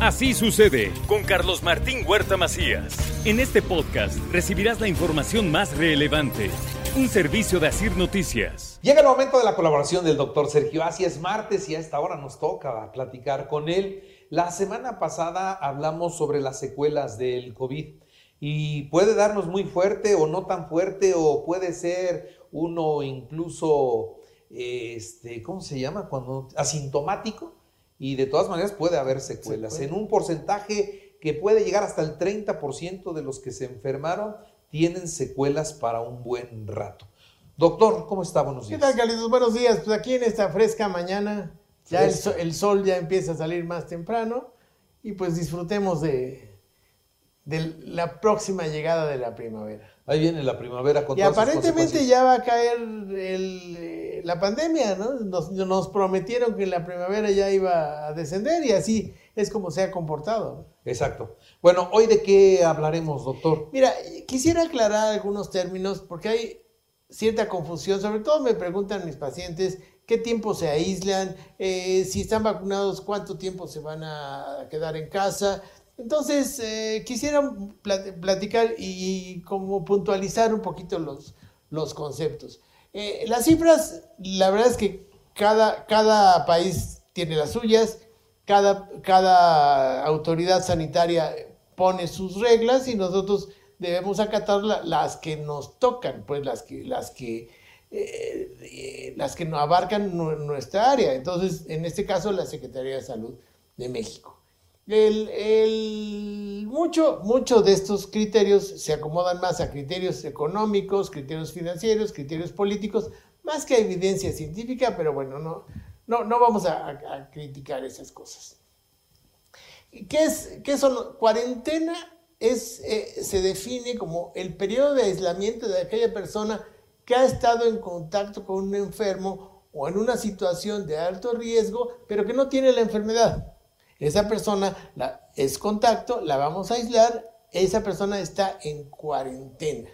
Así sucede con Carlos Martín Huerta Macías. En este podcast recibirás la información más relevante. Un servicio de Asir Noticias. Llega el momento de la colaboración del doctor Sergio Así es martes y a esta hora nos toca platicar con él. La semana pasada hablamos sobre las secuelas del COVID y puede darnos muy fuerte o no tan fuerte o puede ser uno incluso, este, ¿cómo se llama? Cuando asintomático y de todas maneras puede haber secuelas. En un porcentaje que puede llegar hasta el 30% de los que se enfermaron tienen secuelas para un buen rato. Doctor, ¿cómo está? Buenos días. ¿Qué tal, Carlitos? Buenos días. Pues aquí en esta fresca mañana, ya el, sol ya empieza a salir más temprano y pues disfrutemos de, de la próxima llegada de la primavera. Ahí viene la primavera con Y todas aparentemente ya va a caer el, eh, la pandemia, ¿no? Nos, nos prometieron que la primavera ya iba a descender y así es como se ha comportado. Exacto. Bueno, hoy de qué hablaremos, doctor. Mira, quisiera aclarar algunos términos porque hay cierta confusión. Sobre todo me preguntan mis pacientes qué tiempo se aíslan, eh, si están vacunados, cuánto tiempo se van a quedar en casa. Entonces, eh, quisiera plat- platicar y como puntualizar un poquito los, conceptos. Eh, las cifras, la verdad es que cada, cada país tiene las suyas, cada, cada autoridad sanitaria pone sus reglas y nosotros debemos acatar la- las que nos tocan, pues las que, las que, eh, las que abarcan nu- nuestra área. Entonces, en este caso, la Secretaría de Salud de México. El, el- mucho, de estos criterios se acomodan más a criterios económicos, criterios financieros, criterios políticos, más que a evidencia científica, pero bueno, no, no, no vamos a criticar esas cosas. ¿Qué, es, qué son? Cuarentena es, eh, se define como el periodo de aislamiento de aquella persona que ha estado en contacto con un enfermo o en una situación de alto riesgo, pero que no tiene la enfermedad. Esa persona es contacto, la vamos a aislar, esa persona está en cuarentena.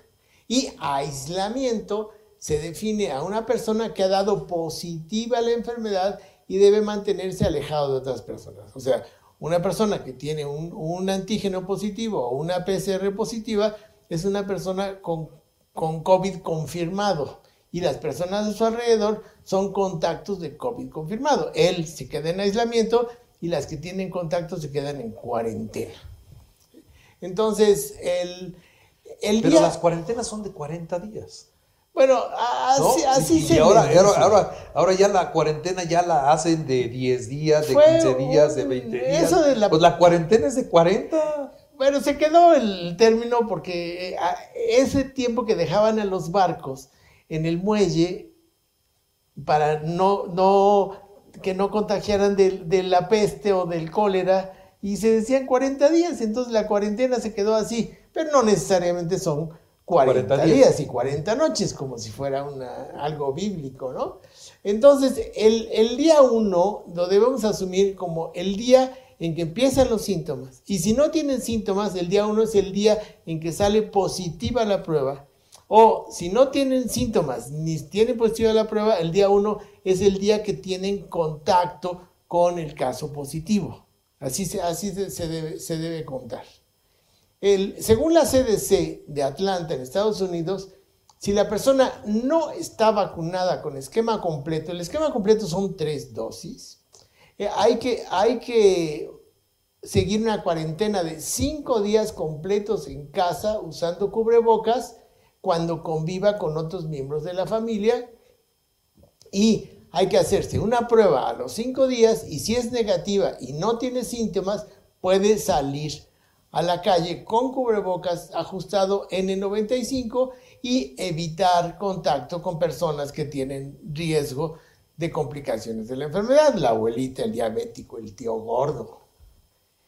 Y aislamiento se define a una persona que ha dado positiva la enfermedad y debe mantenerse alejado de otras personas. O sea, una persona que tiene un, un antígeno positivo o una PCR positiva es una persona con, con COVID confirmado y las personas a su alrededor son contactos de COVID confirmado. Él se queda en aislamiento y las que tienen contacto se quedan en cuarentena. Entonces, el, el Pero día... las cuarentenas son de 40 días. Bueno, ¿no? así, así y, se y ahora, ahora, ahora, ahora ya la cuarentena ya la hacen de 10 días, de Fue 15 días, de un- 20 días. eso de la- Pues la cuarentena es de 40. Bueno, se quedó el término porque eh, ese tiempo que dejaban a los barcos en el muelle para no, no que no contagiaran de, de la peste o del cólera y se decían 40 días, entonces la cuarentena se quedó así, pero no necesariamente son 40, 40 días. días. y 40 noches, como si fuera una, algo bíblico, ¿no? Entonces, el, el día 1 lo debemos asumir como el día en que empiezan los síntomas. Y si no tienen síntomas, el día 1 es el día en que sale positiva la prueba. O si no tienen síntomas ni tienen positiva la prueba, el día 1 es el día que tienen contacto con el caso positivo. Así se, así se debe, se debe contar. El- según la CDC de Atlanta, en Estados Unidos, si la persona no está vacunada con esquema completo, el esquema completo son tres dosis, eh, hay, que, hay que seguir una cuarentena de cinco días completos en casa usando cubrebocas cuando conviva con otros miembros de la familia y hay que hacerse una prueba a los cinco días y si es negativa y no tiene síntomas, puede salir a la calle con cubrebocas ajustado N95 y evitar contacto con personas que tienen riesgo de complicaciones de la enfermedad. La abuelita, el diabético, el tío gordo.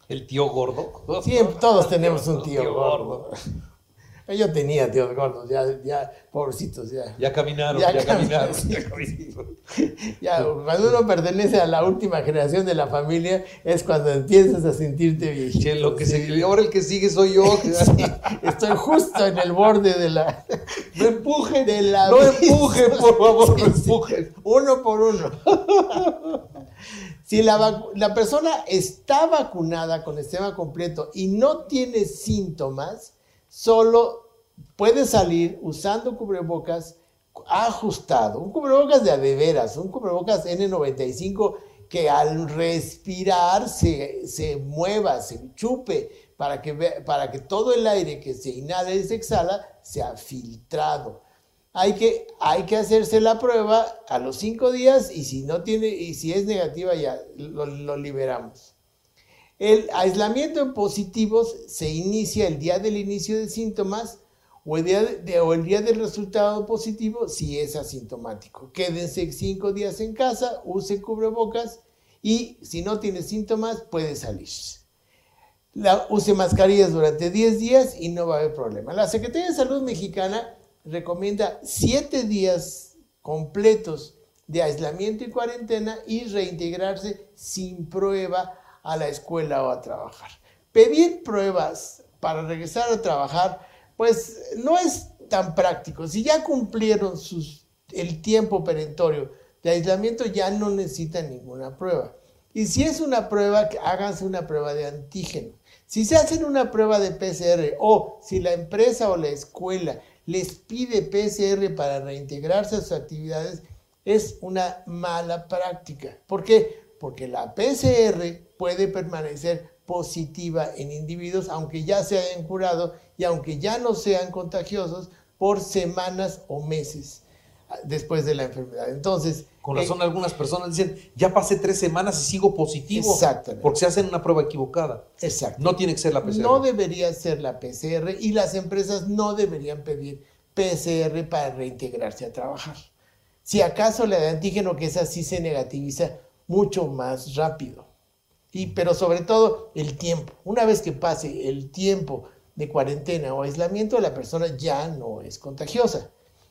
¿El tío gordo? Siempre, todos tenemos un tío, gordo. Yo tenía tíos gordos, ya, ya, pobrecitos, ya. Ya caminaron, Ya ya, caminaron. caminaron. ya cuando uno pertenece a la última generación de la familia, es cuando empiezas a sentirte viejito. Che, lo que sí. se, ahora el que sigue soy yo. Estoy justo en el borde de la. No empujen, De la no empujen, por favor, no empujen. Uno por uno. Si la, persona está vacunada con esquema completo y no tiene síntomas, solo puede salir usando cubrebocas ajustado. Un cubrebocas de a de veras, un cubrebocas N95 que al respirar se, se mueva, se chupe, para que, para que todo el aire que se inhala y se exhala sea filtrado hay que, hay que hacerse la prueba a los cinco días y si no tiene, y si es negativa ya lo, lo liberamos. El aislamiento en positivos se inicia el día del inicio de síntomas o el día, del resultado positivo si es asintomático. Quédense cinco días en casa, use cubrebocas y si no tiene síntomas puede salir. Use mascarillas durante 10 días y no va a haber problema. La Secretaría de Salud Mexicana recomienda 7 días completos de aislamiento y cuarentena y reintegrarse sin prueba a la escuela o a trabajar. Pedir pruebas para regresar a trabajar, pues no es tan práctico. Si ya cumplieron el tiempo perentorio de aislamiento, ya no necesitan ninguna prueba. Y si es una prueba, háganse una prueba de antígeno. Si se hacen una prueba de PCR o si la empresa o la escuela les pide PCR para reintegrarse a sus actividades, es una mala práctica. ¿Por qué? Porque la PCR puede permanecer positiva en individuos, aunque ya se hayan curado y aunque ya no sean contagiosos por semanas o meses ah, después de la enfermedad. Entonces, Con eh, razón, algunas personas dicen, ya pasé tres semanas y sigo positivo. Exactamente. Porque se hacen una prueba equivocada. Exacto. No tiene que ser la PCR. No debería ser la PCR y las empresas no deberían pedir PCR para reintegrarse a trabajar. Si acaso la de antígeno, que esa sí se negativiza mucho más rápido. Y, pero sobre todo el tiempo. Una vez que pase el tiempo de cuarentena o aislamiento, la persona ya no es contagiosa.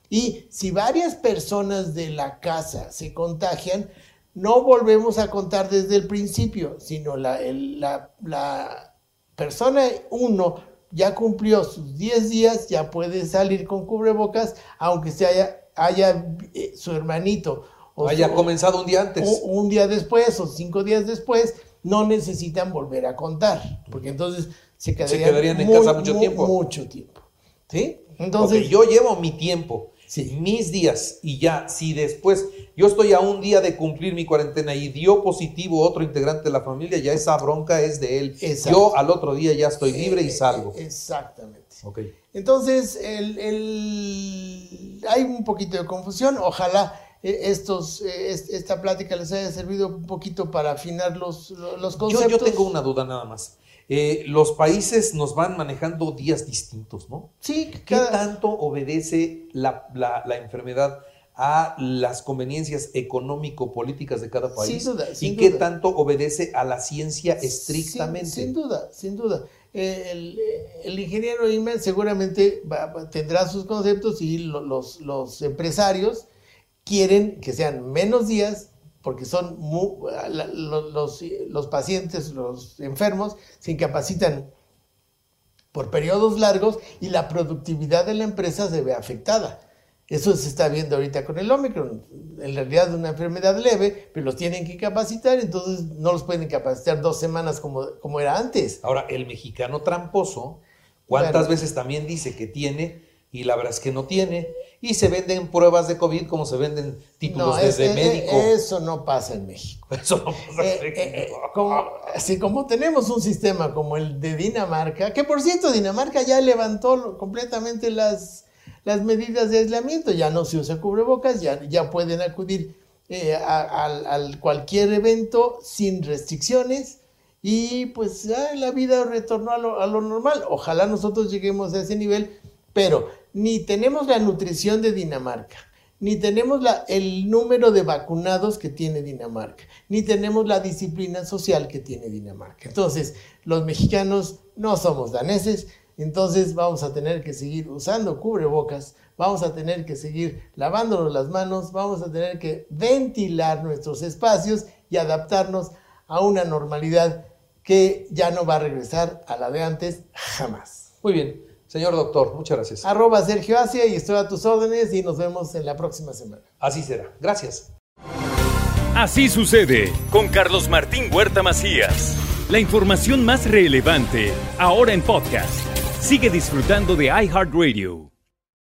Y si varias personas de la casa se contagian, no volvemos a contar desde el principio, sino la, la- la persona 1 ya cumplió sus 10 días, ya puede salir con cubrebocas, aunque se haya, haya eh, su hermanito o Haya comenzado un día antes. o un día después o cinco días después, no necesitan volver a contar, porque entonces se quedarían, quedarían en casa mucho tiempo. Mucho tiempo. ¿Sí? Entonces, yo llevo mi tiempo, Sí. mis días, y ya, si después yo estoy a un día de cumplir mi cuarentena y dio positivo otro integrante de la familia, ya esa bronca es de él. Exacto. Yo al otro día ya estoy libre y eh, salgo. eh, Exactamente. Ok. Entonces, el- el- hay un poquito de confusión. Ojalá eh, estos, eh, es- esta plática les haya servido un poquito para afinar los, los Yo, conceptos. yo tengo una duda nada más. Eh, los países nos van manejando días distintos, ¿no? Sí, ¿Qué cada- tanto obedece la, la- la enfermedad a las conveniencias económico-políticas de cada país? Sin duda, ¿Y sin qué duda. tanto obedece a la ciencia estrictamente? Sin, sin duda, sin duda. Eh, El, el ingeniero Iman seguramente va- va- tendrá sus conceptos y lo- los, los empresarios quieren que sean menos días porque son los, los pacientes, los enfermos, se incapacitan por periodos largos y la productividad de la empresa se ve afectada. Eso se está viendo ahorita con el Omicron. En realidad es una enfermedad leve, pero los tienen que incapacitar, entonces no los pueden incapacitar dos semanas como, como era antes. Ahora, el mexicano tramposo, ¿cuántas Bueno. veces también dice que tiene y la verdad es que no tiene? Y se venden pruebas de COVID como se venden títulos No, es- desde eh, médico. eh, eso no pasa en México. Eso no pasa Eh, en eh, eh, México. como, así como tenemos un sistema como el de Dinamarca, que por cierto Dinamarca ya levantó completamente las, las medidas de aislamiento, ya no se usa cubrebocas, ya, ya pueden acudir eh, a, al- al cualquier evento sin restricciones y pues ya la vida retornó a lo, a lo normal. Ojalá nosotros lleguemos a ese nivel, pero ni tenemos la nutrición de Dinamarca, ni tenemos el número de vacunados que tiene Dinamarca, ni tenemos la disciplina social que tiene Dinamarca. Entonces, los mexicanos no somos daneses, entonces vamos a tener que seguir usando cubrebocas, vamos a tener que seguir lavándonos las manos, vamos a tener que ventilar nuestros espacios y adaptarnos a una normalidad que ya no va a regresar a la de antes jamás. Muy bien, señor doctor, muchas gracias. Arroba Sergio Asia y estoy a tus órdenes y nos vemos en la próxima semana. Así será. Gracias. Así sucede con Carlos Martín Huerta Macías. La información más relevante ahora en podcast. Sigue disfrutando de iHeartRadio.